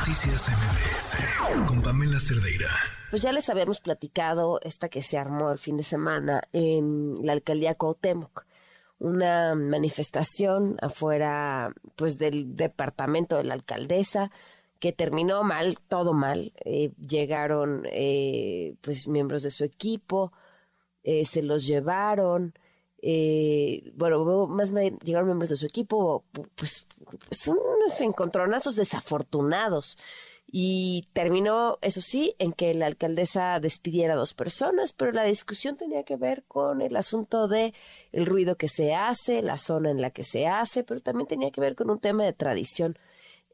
Noticias MBS con Pamela Cerdeira. Pues ya les habíamos platicado esta que se armó el fin de semana en la alcaldía Cuauhtémoc una manifestación afuera pues del departamento de la alcaldesa que terminó mal, todo mal. Eh, llegaron eh, pues miembros de su equipo, eh, se los llevaron, bueno, más bien llegaron miembros de su equipo, pues, pues unos encontronazos desafortunados y terminó, eso sí, en que la alcaldesa despidiera a dos personas, pero la discusión tenía que ver con el asunto de el ruido que se hace, la zona en la que se hace, pero también tenía que ver con un tema de tradición.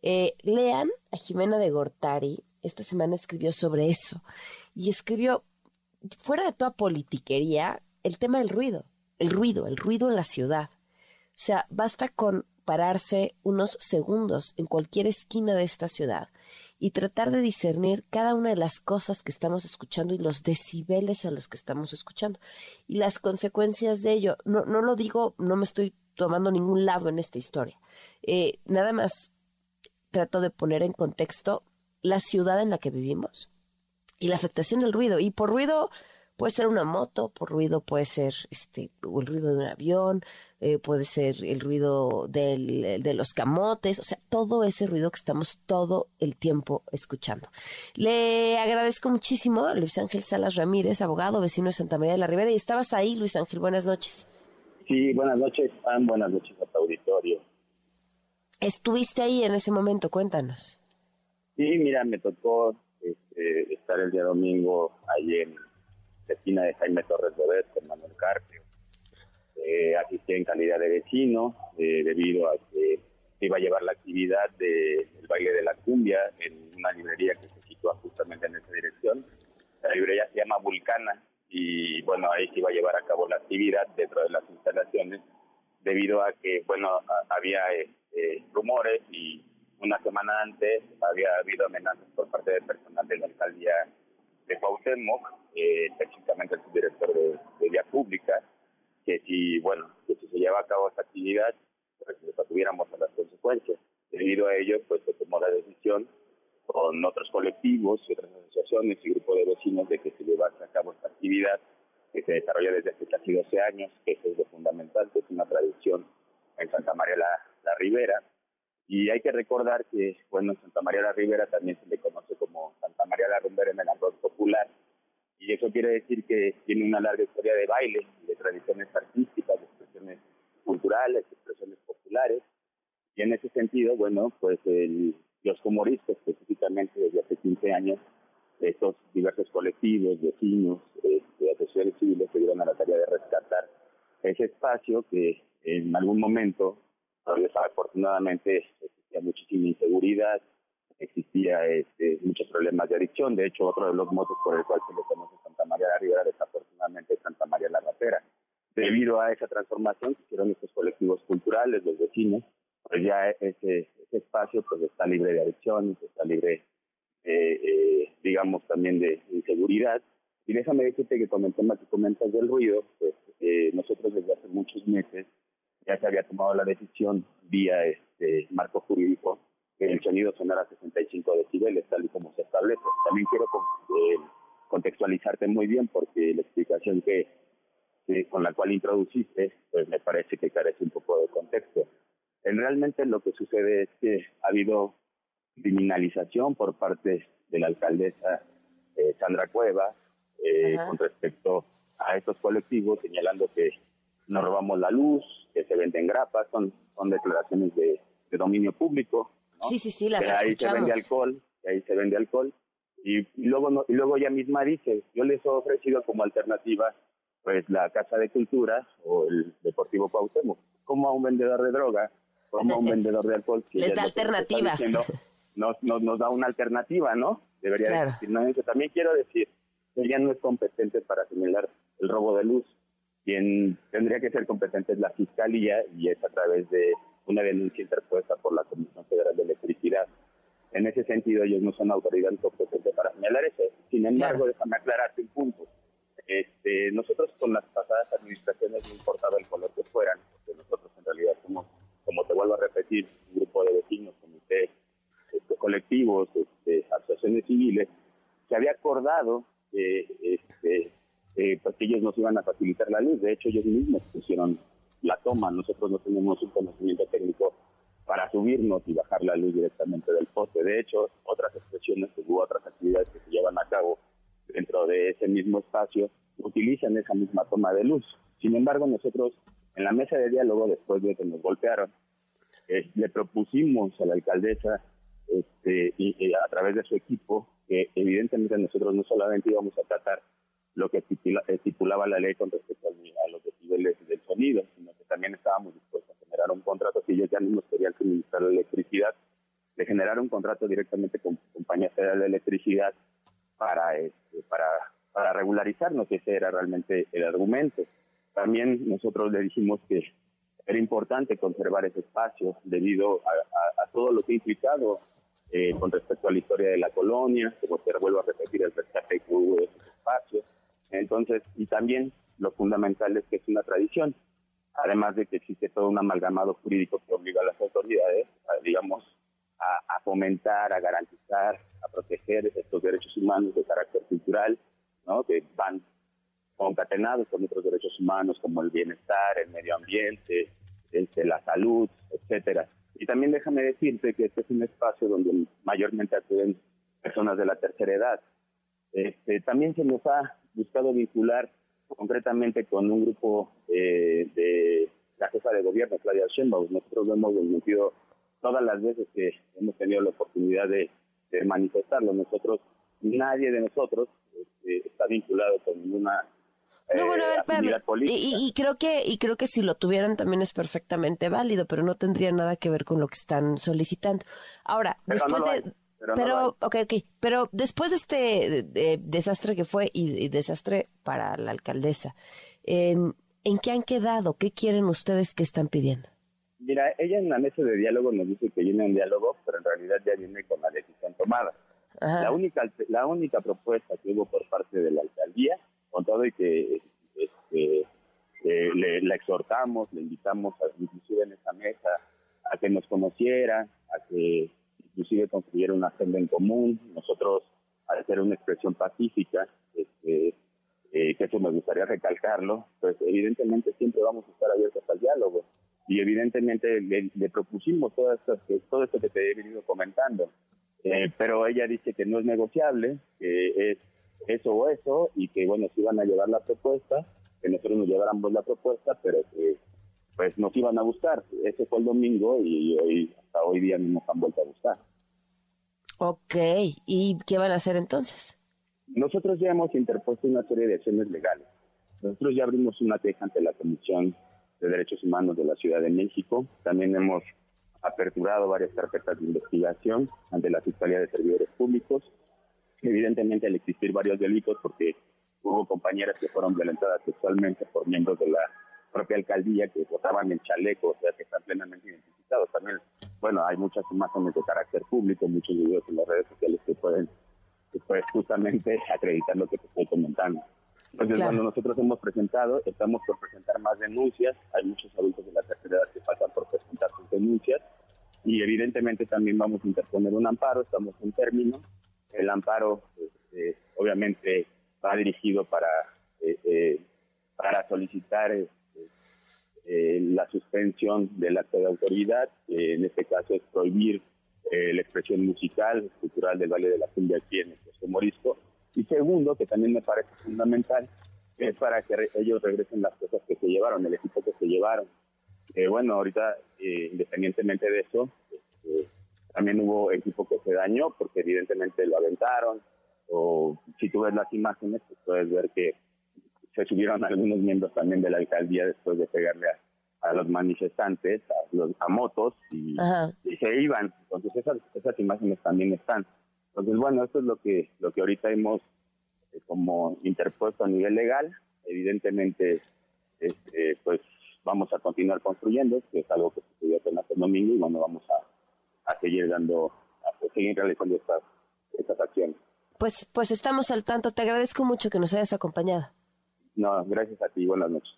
Eh, lean a Jimena de Gortari, esta semana escribió sobre eso y escribió, fuera de toda politiquería, el tema del ruido, el ruido, el ruido en la ciudad. O sea, basta con pararse unos segundos en cualquier esquina de esta ciudad y tratar de discernir cada una de las cosas que estamos escuchando y los decibeles a los que estamos escuchando y las consecuencias de ello. No, no lo digo, no me estoy tomando ningún lado en esta historia. Eh, nada más trato de poner en contexto la ciudad en la que vivimos y la afectación del ruido. Y por ruido puede ser una moto, por ruido puede ser este, el ruido de un avión, eh, puede ser el ruido del, de los camotes, o sea, todo ese ruido que estamos todo el tiempo escuchando. Le agradezco muchísimo a Luis Ángel Salas Ramírez, abogado, vecino de Santa María de la Ribera, y estabas ahí, Luis Ángel, buenas noches. Sí, buenas noches, Juan, buenas noches a tu auditorio. ¿Estuviste ahí en ese momento? Cuéntanos. Sí, mira, me tocó este, estar el día domingo ahí en esquina de Jaime Torres Bodet con Manuel Carpio eh, asistí en calidad de vecino eh, debido a que iba a llevar la actividad del baile de la cumbia en una librería que se sitúa justamente en esa dirección. La librería se llama Vulcana y bueno, ahí se iba a llevar a cabo la actividad dentro de las instalaciones debido a que, bueno, había eh, rumores y una semana antes había habido amenazas por parte del personal de la alcaldía de Cuauhtémoc, eh, el subdirector de, de Vía Pública, que si, bueno, que si se lleva a cabo esta actividad, pues nos tuviéramos a las consecuencias. Debido a ello, pues se tomó la decisión con otros colectivos y otras asociaciones y grupos de vecinos de que se llevase a cabo esta actividad que se desarrolla desde hace casi 12 años, que es lo fundamental, que es una tradición en Santa María la, la Ribera. Y hay que recordar que, bueno, en Santa María la Ribera también se le conoce como Santa María la Rumbera en el arroz popular, y eso quiere decir que tiene una larga historia de baile, de tradiciones artísticas, de expresiones culturales, de expresiones populares, y en ese sentido, bueno, pues los humoristas específicamente desde hace 15 años, estos diversos colectivos, vecinos, de este, asociaciones civiles se dieron a la tarea de rescatar ese espacio que en algún momento, afortunadamente, existía muchísima inseguridad, existía este, muchos problemas de adicción. De hecho, otro de los motos por el cual se le conoce María de la Ribera, desafortunadamente, es Santa María la Rapera. Debido a esa transformación que hicieron estos colectivos culturales, los vecinos, pues ya ese, ese espacio pues está libre de adicciones, está libre, eh, eh, digamos, también de inseguridad. Y déjame decirte que con el tema que comentas del ruido, pues eh, nosotros desde hace muchos meses ya se había tomado la decisión vía este marco jurídico que el sonido sonara a 65 decibeles, tal y como se establece. También quiero eh, contextualizarte muy bien porque la explicación que, con la cual introduciste, pues me parece que carece un poco de contexto. En realmente lo que sucede es que ha habido criminalización por parte de la alcaldesa eh, Sandra Cuevas eh, con respecto a estos colectivos, señalando que nos robamos la luz, que se venden grapas, son, son declaraciones de dominio público, Sí, sí, sí, las que ahí se vende alcohol, que ahí se vende alcohol. Y, luego y luego ella misma dice, yo les he ofrecido como alternativa pues la Casa de Cultura o el Deportivo Cuauhtémoc, como a un vendedor de droga, como a un vendedor de alcohol. Que les da alternativas. nos, nos, nos, da una alternativa, ¿no? Debería decir. ¿no? también quiero decir, ella no es competente para señalar el robo de luz. Quien tendría que ser competente es la Fiscalía y es a través de una denuncia interpuesta por la Comisión. En ese sentido, ellos no son autoridad competente para señalar eso. Sin embargo, déjame aclararte un punto. Este, nosotros con las pasadas administraciones no importaba el color que fueran, porque nosotros en realidad somos, como te vuelvo a repetir, un grupo de vecinos, comité, este, colectivos, este, asociaciones civiles, se había acordado que, este, eh, pues que ellos nos iban a facilitar la luz. De hecho, ellos mismos pusieron la toma. Nosotros no tenemos un conocimiento técnico para subirnos y bajar la luz directamente del poste. De hecho, otras expresiones, hubo otras actividades que se llevan a cabo dentro de ese mismo espacio, utilizan esa misma toma de luz. Sin embargo, nosotros en la mesa de diálogo, después de que nos golpearon, eh, le propusimos a la alcaldesa este, y, a través de su equipo que evidentemente nosotros no solamente íbamos a tratar lo que estipulaba la ley con respecto a los decibeles del sonido, sino que también estábamos dispuestos a generar un contrato si ellos ya no nos querían suministrar la electricidad, de generar un contrato directamente con Compañía Federal de Electricidad para, este, para, para regularizarnos, ese era realmente el argumento. También nosotros le dijimos que era importante conservar ese espacio debido a, todo lo que ha implicado eh, con respecto a la historia de la colonia, como te vuelvo a repetir, el rescate que hubo de esos espacios. Entonces, y también lo fundamental es que es una tradición, además de que existe todo un amalgamado jurídico que obliga a las autoridades, digamos, a, fomentar, a garantizar, a proteger estos derechos humanos de carácter cultural, ¿no? que van concatenados con otros derechos humanos como el bienestar, el medio ambiente, este, la salud, etcétera. Y también déjame decirte que este es un espacio donde mayormente acuden personas de la tercera edad. Este, también se nos ha buscado vincular concretamente con un grupo eh, de la jefa de gobierno, Claudia Sheinbaum. Nosotros lo hemos desmentido todas las veces que hemos tenido la oportunidad de, manifestarlo. Nosotros, nadie de nosotros este, está vinculado con ninguna no, bueno, a ver, y, y, creo que y creo que si lo tuvieran también es perfectamente válido, pero no tendría nada que ver con lo que están solicitando. Ahora, después de pero, ok, ok, pero después de este desastre que fue y, desastre para la alcaldesa, ¿en qué han quedado? ¿Qué quieren ustedes que están pidiendo? Mira, ella en la mesa de diálogo nos dice que viene un diálogo, pero en realidad ya viene con la decisión tomada. La única, la única propuesta que hubo por parte de la alcaldía con todo y que este, le, la exhortamos, le invitamos a, inclusive en esa mesa a que nos conociera, a que inclusive construyera una agenda en común. Nosotros, al ser una expresión pacífica, este, eh, que eso me gustaría recalcarlo, pues evidentemente siempre vamos a estar abiertos al diálogo. Y evidentemente le, propusimos todo esto, todo esto que te he venido comentando. Eh, pero ella dice que no es negociable, que es eso o eso, y que bueno, se iban a llevar la propuesta, que nosotros nos lleváramos la propuesta, pero que pues nos iban a buscar. Ese fue el domingo y hoy, hasta hoy día no nos han vuelto a buscar. Ok, ¿y qué van a hacer entonces? Nosotros ya hemos interpuesto una serie de acciones legales. Nosotros ya abrimos una queja ante la Comisión de Derechos Humanos de la Ciudad de México. También hemos aperturado varias carpetas de investigación ante la Fiscalía de Servidores Públicos evidentemente al existir varios delitos, porque hubo compañeras que fueron violentadas sexualmente por miembros de la propia alcaldía que votaban en chaleco, o sea, que están plenamente identificados. También, bueno, hay muchas imágenes de carácter público, muchos videos en las redes sociales que pueden pues, justamente acreditar lo que te estoy comentando. Entonces, cuando nosotros hemos presentado, estamos por presentar más denuncias, hay muchos adultos de la tercera edad que faltan por presentar sus denuncias, y evidentemente también vamos a interponer un amparo, estamos en término, el amparo, este, obviamente, va dirigido para, eh, eh, para solicitar eh, la suspensión del acto de autoridad, en este caso es prohibir la expresión musical, cultural del Valle de la Cumbia aquí en el Morisco. Y segundo, que también me parece fundamental, es para que ellos regresen las cosas que se llevaron, el equipo que se llevaron. bueno, ahorita, independientemente de eso, este, también hubo equipo que se dañó porque evidentemente lo aventaron. O si tú ves las imágenes, pues puedes ver que se subieron algunos miembros también de la alcaldía después de pegarle a, los manifestantes, a, los, a motos, y, se iban. Entonces esas, esas imágenes también están. Entonces, bueno, esto es lo que, lo que ahorita hemos eh, como interpuesto a nivel legal. Evidentemente, este, pues vamos a continuar construyendo, que es algo que sucedió apenas el domingo, y bueno, vamos a a seguir dando, a seguir realizando estas, estas acciones. Pues, pues estamos al tanto. Te agradezco mucho que nos hayas acompañado. No, gracias a ti. Buenas noches.